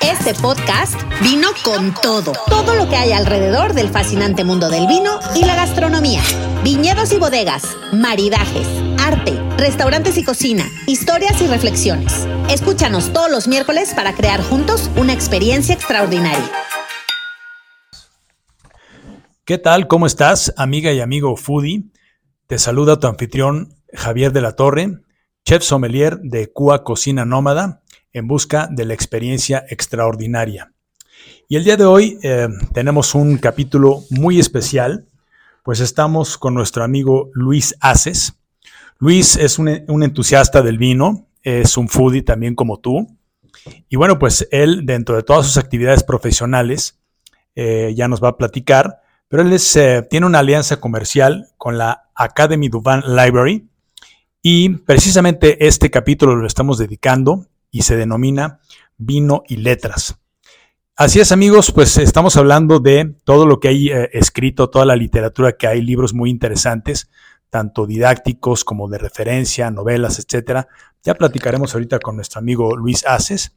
Este podcast vino con todo. Todo lo que hay alrededor del fascinante mundo del vino y la gastronomía. Viñedos y bodegas, maridajes, arte, restaurantes y cocina, historias y reflexiones. Escúchanos todos los miércoles para crear juntos una experiencia extraordinaria. ¿Qué tal? ¿Cómo estás, amiga y amigo foodie? Te saluda tu anfitrión Javier de la Torre, chef sommelier de Cua Cocina Nómada en busca de la experiencia extraordinaria. Y el día de hoy eh, tenemos un capítulo muy especial, pues estamos con nuestro amigo Luis Aces. Luis es un, entusiasta del vino, es un foodie también como tú. Y bueno, pues él dentro de todas sus actividades profesionales eh, ya nos va a platicar, pero él eh, tiene una alianza comercial con la Academy Duvan Library y precisamente este capítulo lo estamos dedicando y se denomina Vino y Letras. Así es amigos, pues estamos hablando de todo lo que hay eh, escrito, toda la literatura que hay, libros muy interesantes, tanto didácticos como de referencia, novelas, etcétera. Ya platicaremos ahorita con nuestro amigo Luis Aces,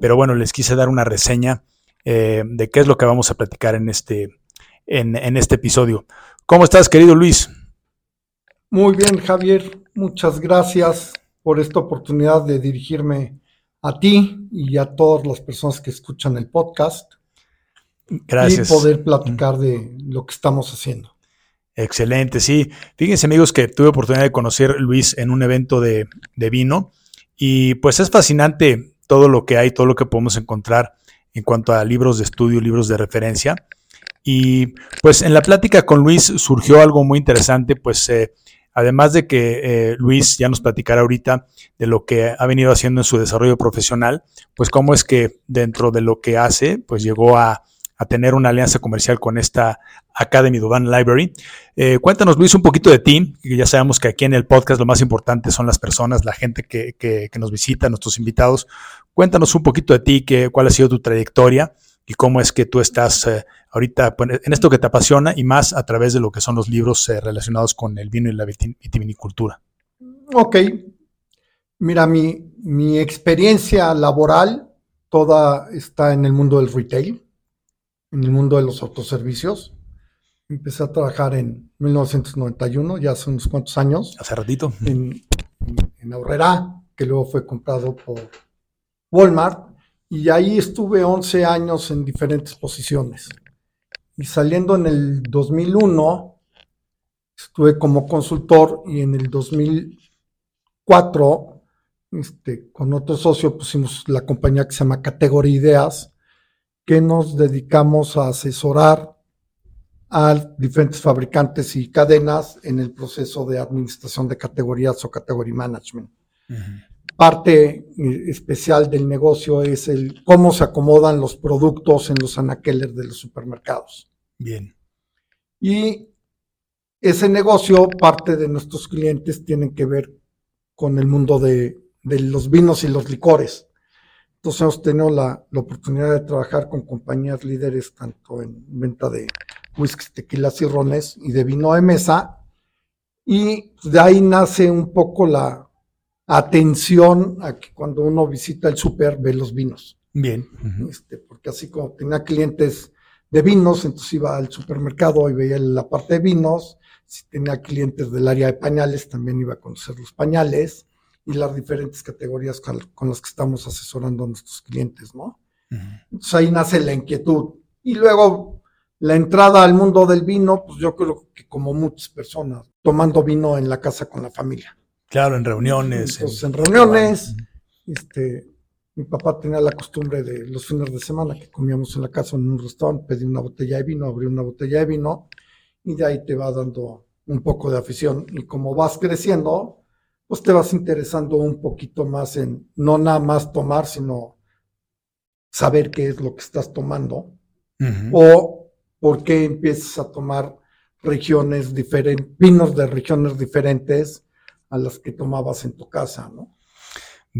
pero bueno, les quise dar una reseña eh, de qué es lo que vamos a platicar en este, en, en este episodio. ¿Cómo estás, querido Luis? Muy bien, Javier. Muchas gracias por esta oportunidad de dirigirme a ti y a todas las personas que escuchan el podcast. Gracias. Y poder platicar de lo que estamos haciendo. Excelente, sí. Fíjense amigos que tuve oportunidad de conocer a Luis en un evento de, de, vino y pues es fascinante todo lo que hay, todo lo que podemos encontrar en cuanto a libros de estudio, libros de referencia. Y pues en la plática con Luis surgió algo muy interesante, pues eh, Además de que eh, Luis ya nos platicará ahorita de lo que ha venido haciendo en su desarrollo profesional, pues cómo es que dentro de lo que hace, pues llegó a, tener una alianza comercial con esta Academy Duban Library. Eh, cuéntanos, Luis, un poquito de ti, que ya sabemos que aquí en el podcast lo más importante son las personas, la gente que, que, que nos visita, nuestros invitados. Cuéntanos un poquito de ti, que, cuál ha sido tu trayectoria y cómo es que tú estás eh, ahorita pues, en esto que te apasiona y más a través de lo que son los libros eh, relacionados con el vino y la vitivinicultura. Ok. Mira, mi, mi experiencia laboral toda está en el mundo del retail, en el mundo de los autoservicios. Empecé a trabajar en 1991, ya hace unos cuantos años. Hace ratito. En, en Aurrera, que luego fue comprado por Walmart y ahí estuve 11 años en diferentes posiciones. Y saliendo en el 2001, estuve como consultor y en el 2004, este, con otro socio, pusimos la compañía que se llama Categoría Ideas, que nos dedicamos a asesorar a diferentes fabricantes y cadenas en el proceso de administración de categorías o category management parte eh, especial del negocio es el cómo se acomodan los productos en los anaqueles de los supermercados. Bien. Y ese negocio, parte de nuestros clientes tienen que ver con el mundo de, los vinos y los licores. Entonces hemos tenido la, oportunidad de trabajar con compañías líderes tanto en venta de whisky, tequilas y rones y de vino de mesa. Y de ahí nace un poco la, atención a que cuando uno visita el súper ve los vinos. Bien. este, porque así como tenía clientes de vinos, entonces iba al supermercado y veía la parte de vinos. Si tenía clientes del área de pañales, también iba a conocer los pañales y las diferentes categorías con, las que estamos asesorando a nuestros clientes, ¿no? Entonces ahí nace la inquietud. Y luego la entrada al mundo del vino, pues yo creo que como muchas personas, tomando vino en la casa con la familia. Claro, en reuniones. Entonces, en, reuniones, este, mi papá tenía la costumbre de los fines de semana que comíamos en la casa en un restaurante, pedí una botella de vino, abrí una botella de vino y de ahí te va dando un poco de afición. Y como vas creciendo, pues te vas interesando un poquito más en no nada más tomar, sino saber qué es lo que estás tomando o por qué empiezas a tomar regiones diferentes, vinos de regiones diferentes a las que tomabas en tu casa, ¿no?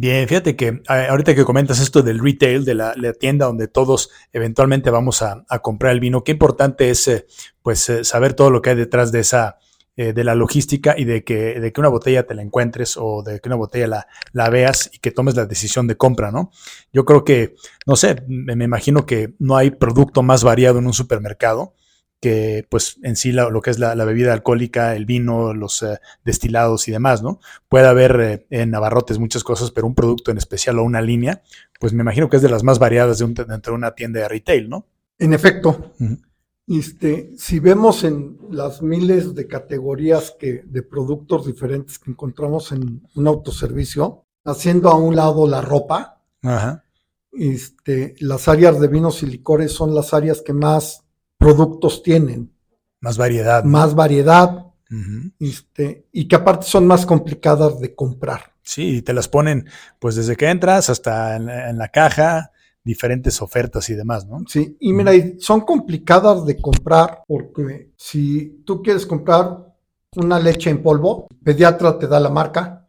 Bien, fíjate que ahorita que comentas esto del retail, de la, tienda donde todos eventualmente vamos a, comprar el vino, qué importante es eh, pues eh, saber todo lo que hay detrás de esa eh, de la logística y de que, de que una botella te la encuentres o de que una botella la, veas y que tomes la decisión de compra, ¿no? Yo creo que, no sé, me imagino que no hay producto más variado en un supermercado que pues en sí la, lo que es la, la, bebida alcohólica, el vino, los uh, destilados y demás, ¿no? Puede haber eh, en Navarrotes muchas cosas, pero un producto en especial o una línea, pues me imagino que es de las más variadas de un, dentro de una tienda de retail, ¿no? En efecto. Uh -huh. Este, si vemos en las miles de categorías que, de productos diferentes que encontramos en un autoservicio, haciendo a un lado la ropa, Ajá. este, las áreas de vinos y licores son las áreas que más productos tienen. Más variedad. ¿no? Más variedad. Uh -huh. este, y que aparte son más complicadas de comprar. Sí, te las ponen pues desde que entras hasta en la, en la caja, diferentes ofertas y demás, ¿no? Sí, y mira, son complicadas de comprar porque si tú quieres comprar una leche en polvo, el pediatra te da la marca,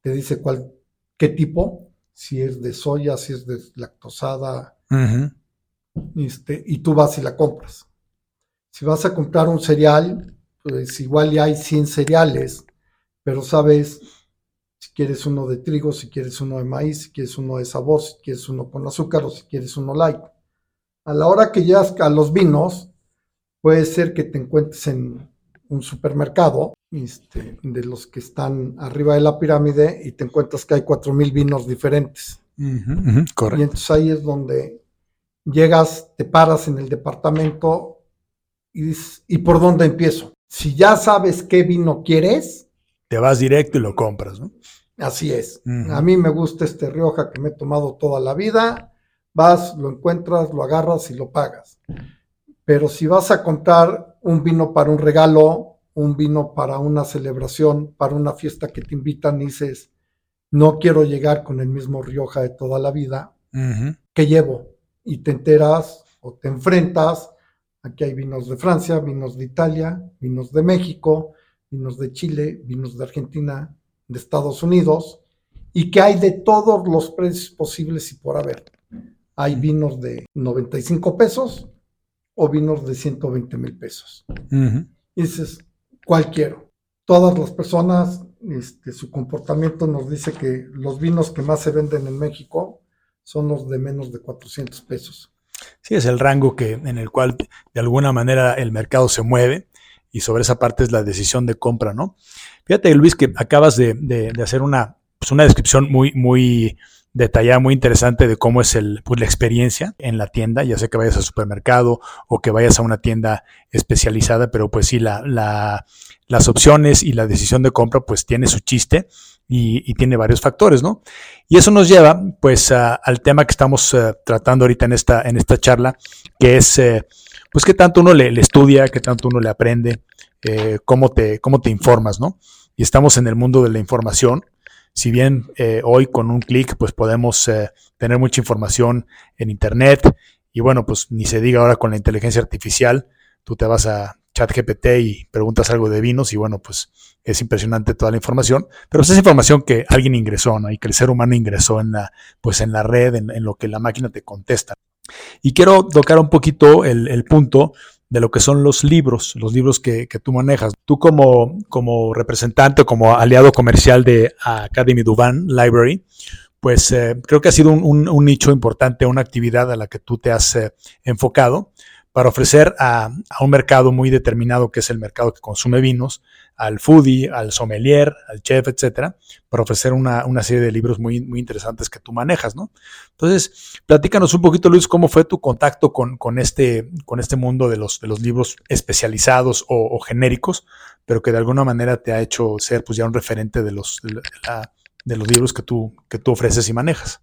te dice cuál, qué tipo, si es de soya, si es de lactosada, uh -huh. Este, y tú vas y la compras. Si vas a comprar un cereal, pues igual ya hay 100 cereales, pero sabes si quieres uno de trigo, si quieres uno de maíz, si quieres uno de sabor, si quieres uno con azúcar o si quieres uno light. A la hora que llegas a los vinos, puede ser que te encuentres en un supermercado este, de los que están arriba de la pirámide y te encuentras que hay 4.000 vinos diferentes. Uh -huh, uh -huh, correcto. Y entonces ahí es donde llegas, te paras en el departamento y dices, ¿y por dónde empiezo? Si ya sabes qué vino quieres, te vas directo y lo compras, ¿no? Así es. Uh -huh. A mí me gusta este Rioja que me he tomado toda la vida. Vas, lo encuentras, lo agarras y lo pagas. Pero si vas a comprar un vino para un regalo, un vino para una celebración, para una fiesta que te invitan y dices, no quiero llegar con el mismo Rioja de toda la vida, uh -huh. ¿qué llevo? Y te enteras o te enfrentas. Aquí hay vinos de Francia, vinos de Italia, vinos de México, vinos de Chile, vinos de Argentina, de Estados Unidos, y que hay de todos los precios posibles y por haber. Hay vinos de 95 pesos o vinos de 120 mil pesos. Uh -huh. Y dices, ¿cuál quiero? Todas las personas, este, su comportamiento nos dice que los vinos que más se venden en México son los de menos de 400 pesos. Sí, es el rango que, en el cual de alguna manera el mercado se mueve y sobre esa parte es la decisión de compra, ¿no? Fíjate, Luis, que acabas de, de, de hacer una, pues una descripción muy, muy detallada, muy interesante de cómo es el, pues, la experiencia en la tienda, ya sea que vayas al supermercado o que vayas a una tienda especializada, pero pues sí, la, la, las opciones y la decisión de compra pues tiene su chiste y, y tiene varios factores, ¿no? Y eso nos lleva pues a, al tema que estamos uh, tratando ahorita en esta, en esta charla, que es eh, pues qué tanto uno le, estudia, qué tanto uno le aprende, eh, cómo, te, cómo te informas, ¿no? Y estamos en el mundo de la información, si bien eh, hoy con un clic pues podemos eh, tener mucha información en internet y bueno pues ni se diga ahora con la inteligencia artificial tú te vas a ChatGPT y preguntas algo de vinos y bueno pues es impresionante toda la información pero pues, es información que alguien ingresó ¿no? y que el ser humano ingresó en la pues en la red en, lo que la máquina te contesta y quiero tocar un poquito el, punto de lo que son los libros, los libros que, tú manejas. Tú como, como representante, como aliado comercial de Academy Duvan Library, pues eh, creo que ha sido un, nicho importante, una actividad a la que tú te has eh, enfocado para ofrecer a, a, un mercado muy determinado, que es el mercado que consume vinos, al foodie, al sommelier, al chef, etcétera, para ofrecer una, una, serie de libros muy, muy interesantes que tú manejas, ¿no? Entonces, platícanos un poquito, Luis, cómo fue tu contacto con, con, este, con este mundo de los, de los libros especializados o, genéricos, pero que de alguna manera te ha hecho ser pues ya un referente de los, de los libros que tú, que tú ofreces y manejas.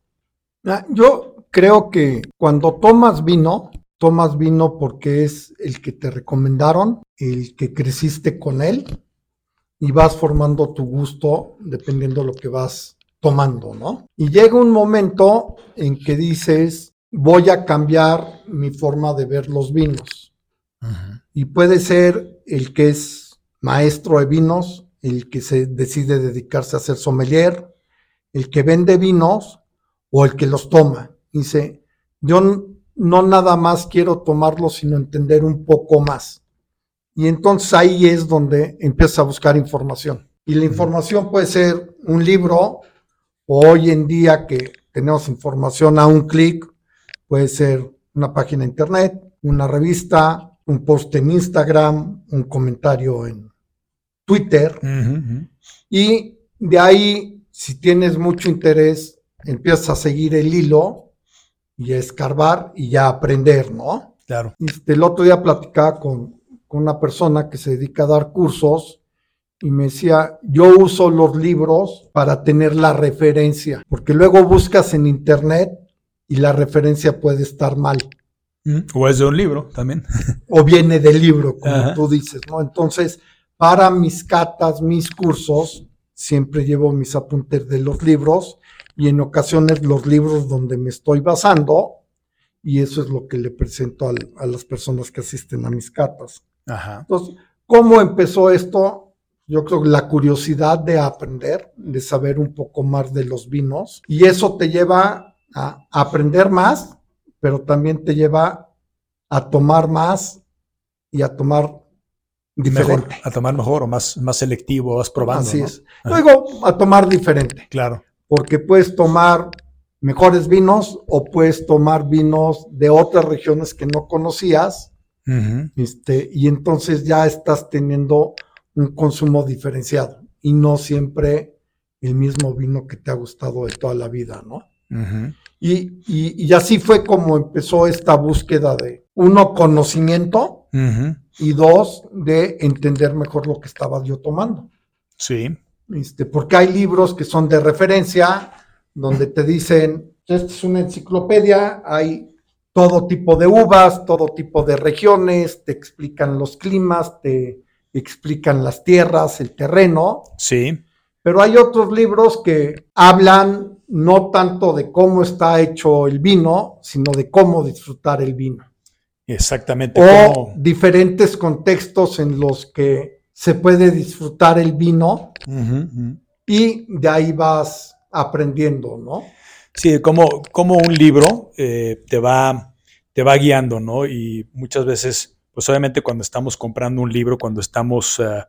Ah, yo creo que cuando tomas vino, tomas vino porque es el que te recomendaron, el que creciste con él y vas formando tu gusto dependiendo de lo que vas tomando, ¿no? Y llega un momento en que dices, voy a cambiar mi forma de ver los vinos. Uh -huh. Y puede ser el que es maestro de vinos, el que se decide dedicarse a ser sommelier, el que vende vinos o el que los toma. Dice, yo no nada más quiero tomarlo, sino entender un poco más. Y entonces ahí es donde empieza a buscar información. Y la información puede ser un libro, o hoy en día que tenemos información a un clic, puede ser una página de internet, una revista, un post en Instagram, un comentario en Twitter. Y de ahí, si tienes mucho interés, empiezas a seguir el hilo y a escarbar y ya aprender, ¿no? Claro. Este, el otro día platicaba con, con una persona que se dedica a dar cursos y me decía, yo uso los libros para tener la referencia, porque luego buscas en internet y la referencia puede estar mal. Mm, o es de un libro también. O viene del libro, como tú dices, ¿no? Entonces, para mis catas, mis cursos, siempre llevo mis apuntes de los libros y en ocasiones los libros donde me estoy basando y eso es lo que le presento a las personas que asisten a mis catas. Ajá. Entonces, ¿cómo empezó esto? Yo creo que la curiosidad de aprender, de saber un poco más de los vinos y eso te lleva a aprender más, pero también te lleva a tomar más y a tomar diferente. a tomar mejor o más, más selectivo, vas probando. Así es. Luego, a tomar diferente. Claro. Porque puedes tomar mejores vinos o puedes tomar vinos de otras regiones que no conocías. este, y entonces ya estás teniendo un consumo diferenciado y no siempre el mismo vino que te ha gustado de toda la vida, ¿no? y, y, así fue como empezó esta búsqueda de, uno, conocimiento y dos, de entender mejor lo que estaba yo tomando. Sí. Este, porque hay libros que son de referencia, donde te dicen, esta es una enciclopedia, hay todo tipo de uvas, todo tipo de regiones, te explican los climas, te explican las tierras, el terreno. Sí. Pero hay otros libros que hablan no tanto de cómo está hecho el vino, sino de cómo disfrutar el vino. Exactamente. O diferentes contextos en los que se puede disfrutar el vino y de ahí vas aprendiendo, ¿no? Sí, como, como un libro eh, te, va, te va guiando, ¿no? Y muchas veces, pues obviamente cuando estamos comprando un libro, cuando estamos eh,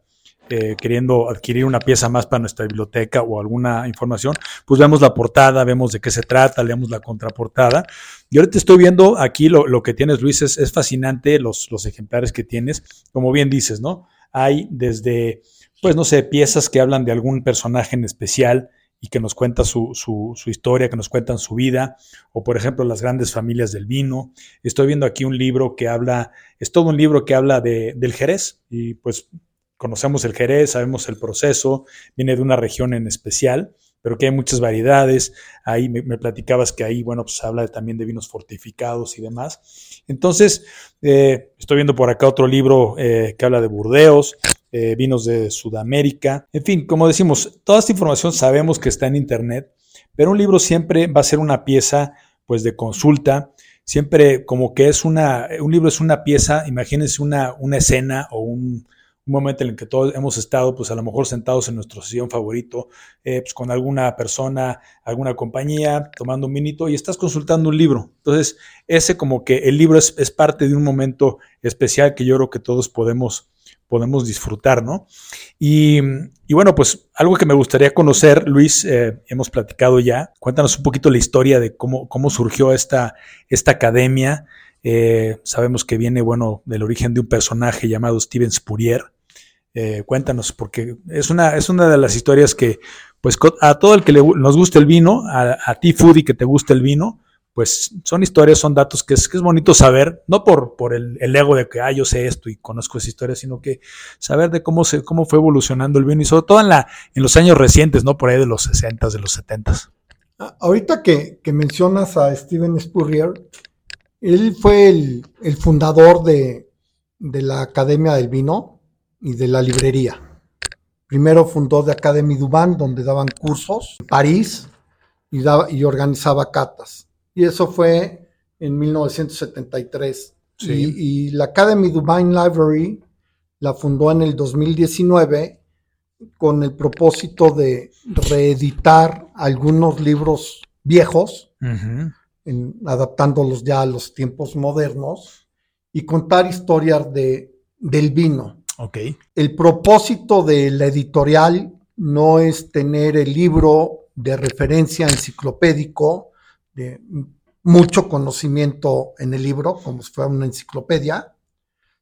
eh, queriendo adquirir una pieza más para nuestra biblioteca o alguna información, pues vemos la portada, vemos de qué se trata, leemos la contraportada. Y ahorita estoy viendo aquí lo, lo que tienes, Luis, es, es fascinante los, los ejemplares que tienes. Como bien dices, ¿no? Hay desde, pues no sé, piezas que hablan de algún personaje en especial y que nos cuenta su, su, su, historia, que nos cuentan su vida, o por ejemplo las grandes familias del vino. Estoy viendo aquí un libro que habla, es todo un libro que habla de, del Jerez, y pues conocemos el Jerez, sabemos el proceso, viene de una región en especial, pero que hay muchas variedades. Ahí me, platicabas que ahí, bueno, pues habla también de vinos fortificados y demás. Entonces, eh, estoy viendo por acá otro libro eh, que habla de Burdeos, eh, vinos de Sudamérica. En fin, como decimos, toda esta información sabemos que está en Internet, pero un libro siempre va a ser una pieza, pues, de consulta. Siempre como que es una, un libro es una pieza, imagínense una, una escena o un, un momento en el que todos hemos estado, pues a lo mejor sentados en nuestro sillón favorito, eh, pues con alguna persona, alguna compañía, tomando un minito y estás consultando un libro. Entonces, ese como que el libro es, parte de un momento especial que yo creo que todos podemos, podemos disfrutar, ¿no? Y, bueno, pues algo que me gustaría conocer, Luis, eh, hemos platicado ya, cuéntanos un poquito la historia de cómo, cómo surgió esta, esta academia. Eh, sabemos que viene, bueno, del origen de un personaje llamado Steven Spurrier, eh, cuéntanos, porque es una, es una de las historias que, pues, a todo el que nos guste el vino, a, ti, Foodie, que te guste el vino, pues son historias, son datos que es, que es bonito saber, no por, por el, ego de que, ah, yo sé esto y conozco esa historia, sino que saber de cómo, se, cómo fue evolucionando el vino y sobre todo en, la, en los años recientes, ¿no? Por ahí de los 60, de los 70. Ah, ahorita que, mencionas a Steven Spurrier, él fue el, el fundador de, de la Academia del Vino, y de la librería. Primero fundó The Academy Duban, donde daban cursos en París y, daba, y organizaba catas. Y eso fue en 1973. Y, la Academy Duban Library la fundó en el 2019 con el propósito de reeditar algunos libros viejos, adaptándolos ya a los tiempos modernos y contar historias de del vino. Ok. El propósito de la editorial no es tener el libro de referencia enciclopédico, de mucho conocimiento en el libro, como si fuera una enciclopedia,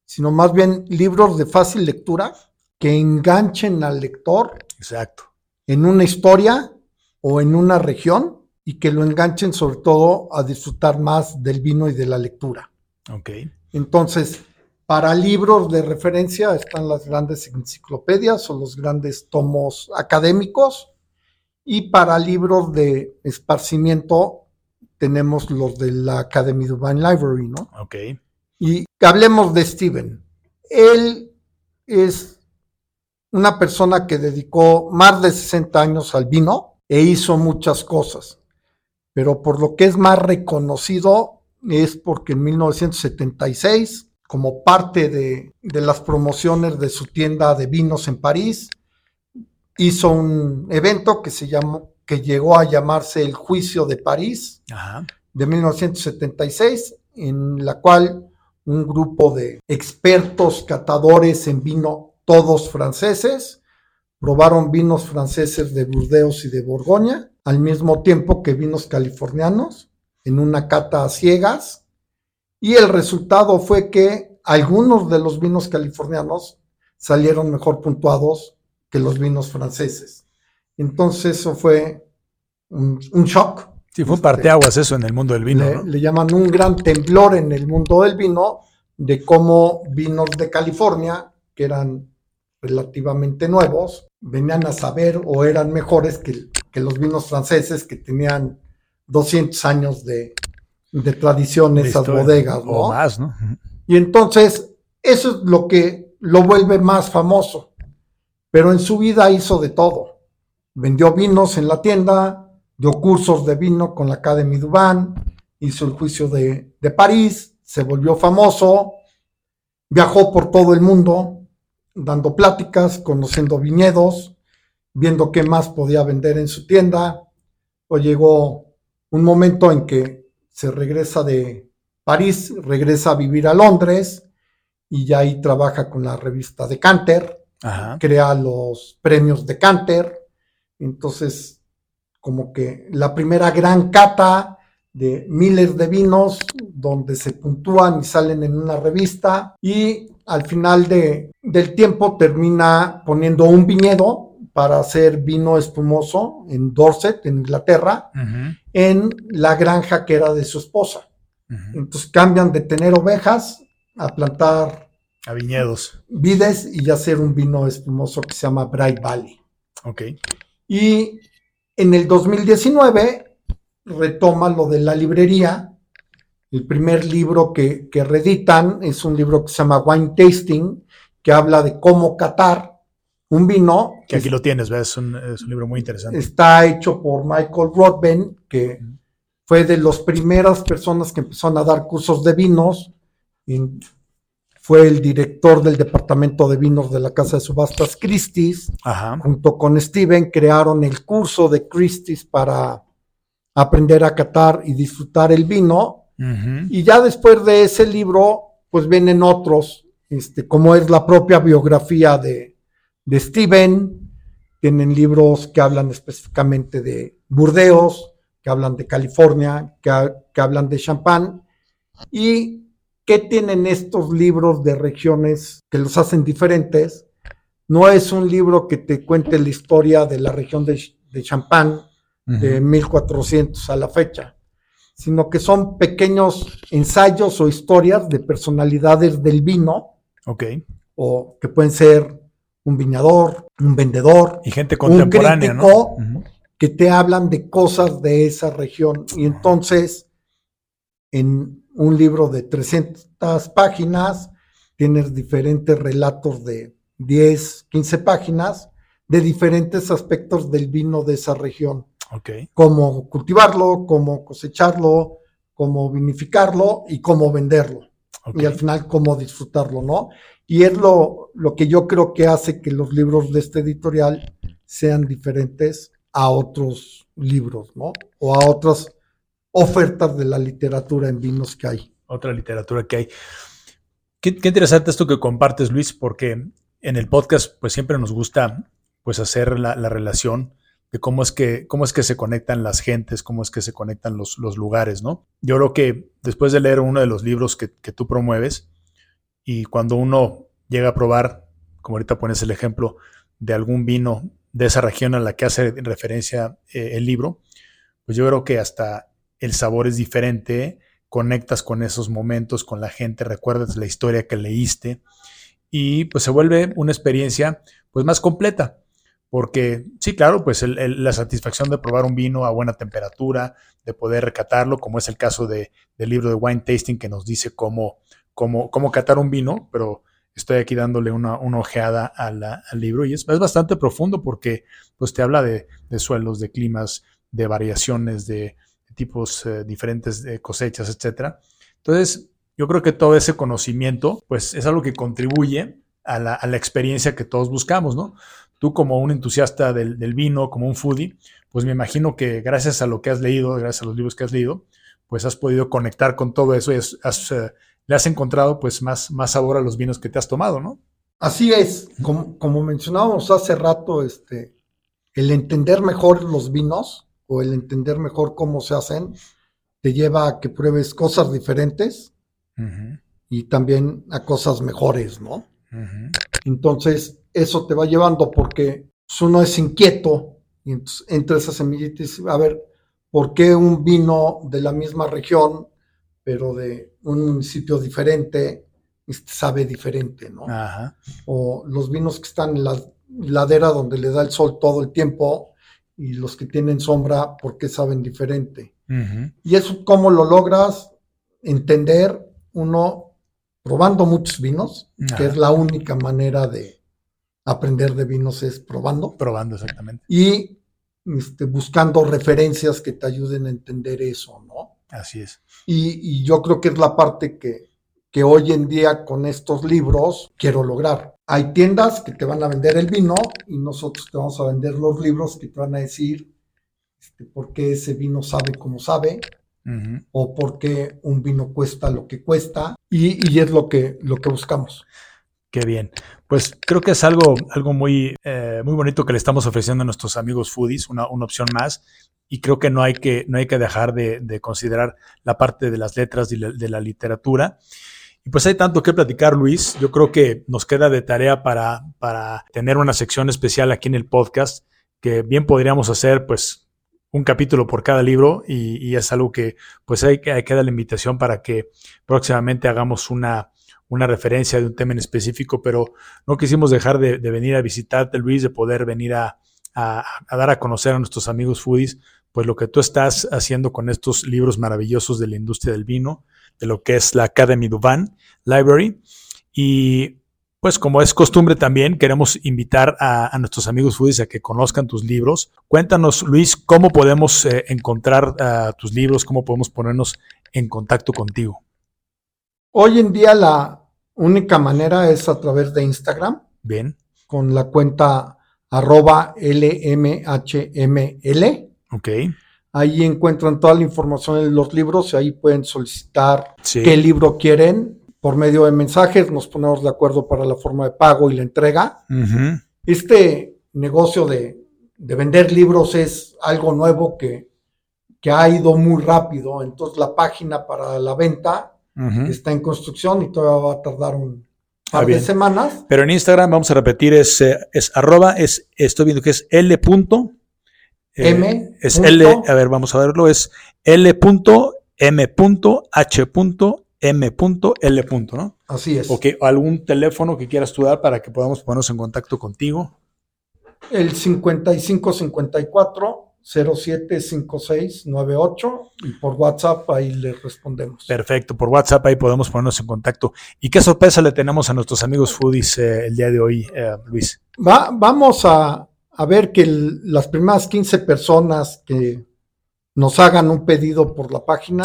sino más bien libros de fácil lectura que enganchen al lector Exacto. en una historia o en una región y que lo enganchen sobre todo a disfrutar más del vino y de la lectura. Ok. Entonces, para libros de referencia están las grandes enciclopedias o los grandes tomos académicos y para libros de esparcimiento tenemos los de la Academy Divine Library, ¿no? Ok. Y hablemos de Steven. Él es una persona que dedicó más de 60 años al vino e hizo muchas cosas, pero por lo que es más reconocido es porque en 1976, como parte de, de las promociones de su tienda de vinos en París, hizo un evento que se llamó, que llegó a llamarse el Juicio de París Ajá. de 1976, en la cual un grupo de expertos catadores en vino, todos franceses, probaron vinos franceses de Burdeos y de Borgoña, al mismo tiempo que vinos californianos, en una cata a ciegas, y el resultado fue que algunos de los vinos californianos salieron mejor puntuados que los vinos franceses. Entonces eso fue un, un shock Sí, fue un Este, parteaguas eso en el mundo del vino, le, ¿no? le llaman un gran temblor en el mundo del vino, de cómo vinos de California, que eran relativamente nuevos, venían a saber o eran mejores que, que los vinos franceses que tenían 200 años de, de tradición De esas historia, bodegas, ¿no? O más, ¿no? Ujú. Y entonces, eso es lo que lo vuelve más famoso. Pero en su vida hizo de todo. Vendió vinos en la tienda, dio cursos de vino con la Academy Duban, hizo el juicio de, de París, se volvió famoso, viajó por todo el mundo, dando pláticas, conociendo viñedos, viendo qué más podía vender en su tienda. O llegó un momento en que se regresa de París, regresa a vivir a Londres y ya ahí trabaja con la revista de Canter, Ajá. crea los premios de Canter. Entonces, como que la primera gran cata de miles de vinos donde se puntúan y salen en una revista y al final de, del tiempo termina poniendo un viñedo para hacer vino espumoso en Dorset, en Inglaterra, Ujú. En la granja que era de su esposa. Entonces cambian de tener ovejas a plantar A viñedos. vides y hacer un vino espumoso que se llama Bright Valley. Ok. Y en el 2019 retoma lo de la librería. El primer libro que, que reeditan es un libro que se llama Wine Tasting, que habla de cómo catar un vino. Que aquí lo tienes, ¿ves? Es un, es un libro muy interesante. Está hecho por Michael Rodben, que fue de las primeras personas que empezaron a dar cursos de vinos. y fue el director del departamento de vinos de la Casa de Subastas Christie's Ajá. junto con Steven, crearon el curso de Christie's para aprender a catar y disfrutar el vino. Y ya después de ese libro, pues vienen otros, este, como es la propia biografía de, de Steven. Tienen libros que hablan específicamente de Burdeos, que hablan de California, que, que hablan de champán. ¿Y qué tienen estos libros de regiones que los hacen diferentes? No es un libro que te cuente la historia de la región de, de Champán de 1400 a la fecha, sino que son pequeños ensayos o historias de personalidades del vino, Ok. o que pueden ser un viñador, un vendedor, Y gente contemporánea, ¿no? crítico. Que te hablan de cosas de esa región. Y entonces, en un libro de 300 páginas, tienes diferentes relatos de 10, 15 páginas de diferentes aspectos del vino de esa región. Ok. Cómo cultivarlo, cómo cosecharlo, cómo vinificarlo y cómo venderlo. Y al final cómo disfrutarlo, ¿no? Y es lo, lo que yo creo que hace que los libros de este editorial sean diferentes a otros libros, ¿no? O a otras ofertas de la literatura en vinos que hay. Otra literatura que hay. Qué, qué, interesante esto que compartes, Luis, porque en el podcast pues siempre nos gusta pues hacer la, la, relación de cómo es, que, cómo es que se conectan las gentes, cómo es que se conectan los, los lugares, ¿no? Yo creo que después de leer uno de los libros que, que tú promueves y cuando uno llega a probar, como ahorita pones el ejemplo, de algún vino de esa región a la que hace referencia eh, el libro, pues yo creo que hasta el sabor es diferente, conectas con esos momentos, con la gente, recuerdas la historia que leíste y pues se vuelve una experiencia pues más completa. Porque sí, claro, pues el, la satisfacción de probar un vino a buena temperatura, de poder recatarlo, como es el caso de, del libro de Wine Tasting que nos dice cómo, cómo, cómo catar un vino, pero estoy aquí dándole una, una ojeada al libro y es, es, bastante profundo porque pues, te habla de, de suelos, de climas, de variaciones, de, tipos eh, diferentes de cosechas, etc. Entonces, yo creo que todo ese conocimiento pues, es algo que contribuye a la, a la experiencia que todos buscamos, ¿no? Tú como un entusiasta del, del, vino, como un foodie, pues me imagino que gracias a lo que has leído, gracias a los libros que has leído, pues has podido conectar con todo eso y has, has uh, le has encontrado pues más, más sabor a los vinos que te has tomado, ¿no? Así es, como, como mencionábamos hace rato, este, el entender mejor los vinos o el entender mejor cómo se hacen, te lleva a que pruebes cosas diferentes uh -huh. y también a cosas mejores, ¿no? Uh -huh. Entonces, eso te va llevando porque uno es inquieto y entonces entra esa semillita y dice, a ver, ¿por qué un vino de la misma región pero de un municipio diferente, sabe diferente, ¿no? Ajá. O los vinos que están en la ladera donde le da el sol todo el tiempo y los que tienen sombra, ¿por qué saben diferente? Uh -huh. Y eso, ¿cómo lo logras entender? Uno, probando muchos vinos, Ajá. que es la única manera de aprender de vinos, es probando. Probando, exactamente. Y este, buscando referencias que te ayuden a entender eso, ¿no? Así es. Y, y, yo creo que es la parte que, que hoy en día con estos libros quiero lograr. Hay tiendas que te van a vender el vino y nosotros te vamos a vender los libros que te van a decir este, por qué ese vino sabe como sabe uh -huh. o por qué un vino cuesta lo que cuesta y, y, es lo que, lo que buscamos. Qué bien. Pues creo que es algo, algo muy, eh, muy bonito que le estamos ofreciendo a nuestros amigos foodies, una, una opción más y creo que no hay que, no hay que dejar de, de considerar la parte de las letras y de, la literatura. Y pues hay tanto que platicar, Luis. Yo creo que nos queda de tarea para, para tener una sección especial aquí en el podcast, que bien podríamos hacer, pues, un capítulo por cada libro y, y es algo que, pues, hay hay que dar la invitación para que próximamente hagamos una, una referencia de un tema en específico, pero no quisimos dejar de, venir a visitarte, Luis, de poder venir a, dar a conocer a nuestros amigos foodies, pues lo que tú estás haciendo con estos libros maravillosos de la industria del vino, de lo que es la Academy Duvan Library. Y pues como es costumbre también, queremos invitar a, nuestros amigos foodies a que conozcan tus libros. Cuéntanos, Luis, cómo podemos eh, encontrar uh, tus libros, cómo podemos ponernos en contacto contigo. Hoy en día la única manera es a través de Instagram. Bien. Con la cuenta arroba LMHML. Ok. Ahí encuentran toda la información de los libros y ahí pueden solicitar sí. qué libro quieren por medio de mensajes. Nos ponemos de acuerdo para la forma de pago y la entrega. Uh -huh. Este negocio de, de, vender libros es algo nuevo que, que, ha ido muy rápido. Entonces la página para la venta uh -huh. está en construcción y todavía va a tardar un, par ah, de semanas. Pero en Instagram, vamos a repetir, es, eh, es arroba, es, estoy viendo que es L. Eh, M. Es punto. L, a ver, vamos a verlo, es L.M.H.M.L. ¿no? Así es. Ok, algún teléfono que quieras tú dar para que podamos ponernos en contacto contigo. El 5554 075698 y por WhatsApp ahí le respondemos. Perfecto, por WhatsApp ahí podemos ponernos en contacto. ¿Y qué sorpresa le tenemos a nuestros amigos foodies eh, el día de hoy, eh, Luis? Va, vamos a, a ver que el, las primeras 15 personas que nos hagan un pedido por la página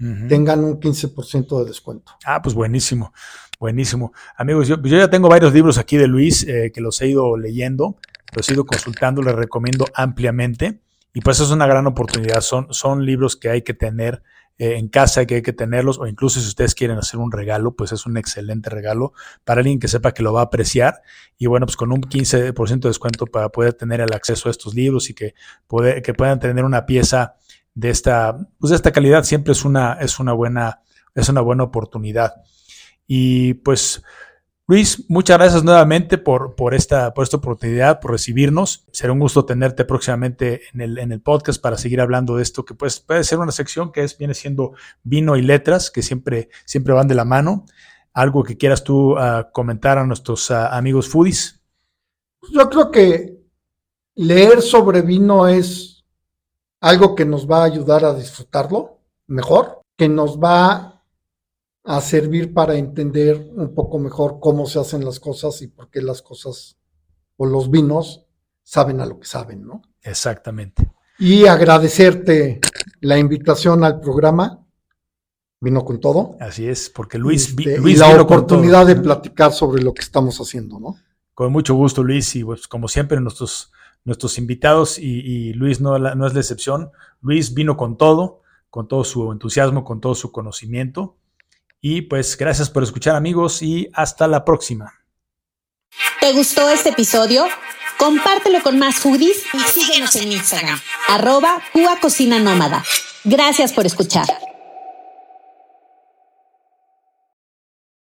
uh -huh. tengan un 15% de descuento. Ah, pues buenísimo, buenísimo. Amigos, yo, yo ya tengo varios libros aquí de Luis eh, que los he ido leyendo, los he ido consultando, les recomiendo ampliamente. Y pues es una gran oportunidad, son, son libros que hay que tener eh, en casa que hay que tenerlos, o incluso si ustedes quieren hacer un regalo, pues es un excelente regalo para alguien que sepa que lo va a apreciar. Y bueno, pues con un 15% de descuento para poder tener el acceso a estos libros y que, que puedan tener una pieza de esta, pues de esta calidad, siempre es una, es una buena, es una buena oportunidad. Y pues Luis, muchas gracias nuevamente por, por, esta, por esta oportunidad, por recibirnos. Será un gusto tenerte próximamente en el, en el podcast para seguir hablando de esto, que pues puede ser una sección que es, viene siendo vino y letras, que siempre, siempre van de la mano. ¿Algo que quieras tú uh, comentar a nuestros uh, amigos foodies? Yo creo que leer sobre vino es algo que nos va a ayudar a disfrutarlo mejor, que nos va a servir para entender un poco mejor cómo se hacen las cosas y por qué las cosas o los vinos saben a lo que saben, ¿no? Exactamente. Y agradecerte la invitación al programa. Vino con todo. Así es, porque Luis, este, y la oportunidad de platicar sobre lo que estamos haciendo, ¿no? Con mucho gusto, Luis, y pues como siempre nuestros, nuestros invitados, y, Luis no, no es la excepción, Luis vino con todo, con todo su entusiasmo, con todo su conocimiento, y pues gracias por escuchar amigos y hasta la próxima. ¿Te gustó este episodio? Compártelo con más foodies y síguenos en Instagram, arroba Cocina Nómada. Gracias por escuchar.